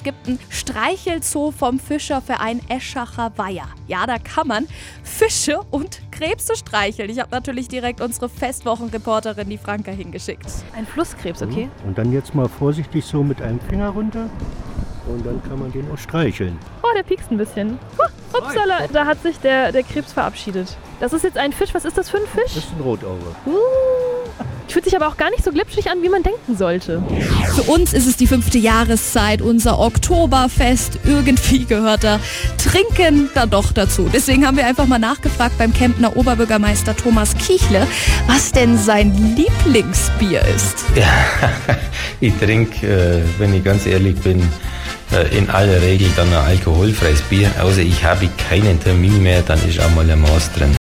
Es gibt ein Streichelzoo vom Fischerverein Eschacher Weiher. Ja, da kann man Fische und Krebse streicheln. Ich habe natürlich direkt unsere Festwochenreporterin, die Franka, hingeschickt. Ein Flusskrebs, okay? Und dann jetzt mal vorsichtig so mit einem Finger runter. Und dann kann man den auch streicheln. Oh, der piekst ein bisschen. Huh, upsala, da hat sich der, der Krebs verabschiedet. Das ist jetzt ein Fisch. Was ist das für ein Fisch? Das ist ein Rotauge. Uh. Fühlt sich aber auch gar nicht so glitschig an, wie man denken sollte. Für uns ist es die fünfte Jahreszeit, unser Oktoberfest. Irgendwie gehört da Trinken dann doch dazu. Deswegen haben wir einfach mal nachgefragt beim Kempner Oberbürgermeister Thomas Kichle, was denn sein Lieblingsbier ist. Ja, ich trinke, äh, wenn ich ganz ehrlich bin, äh, in aller Regel dann ein alkoholfreies Bier. Außer ich habe keinen Termin mehr, dann ist auch mal ein Maß drin.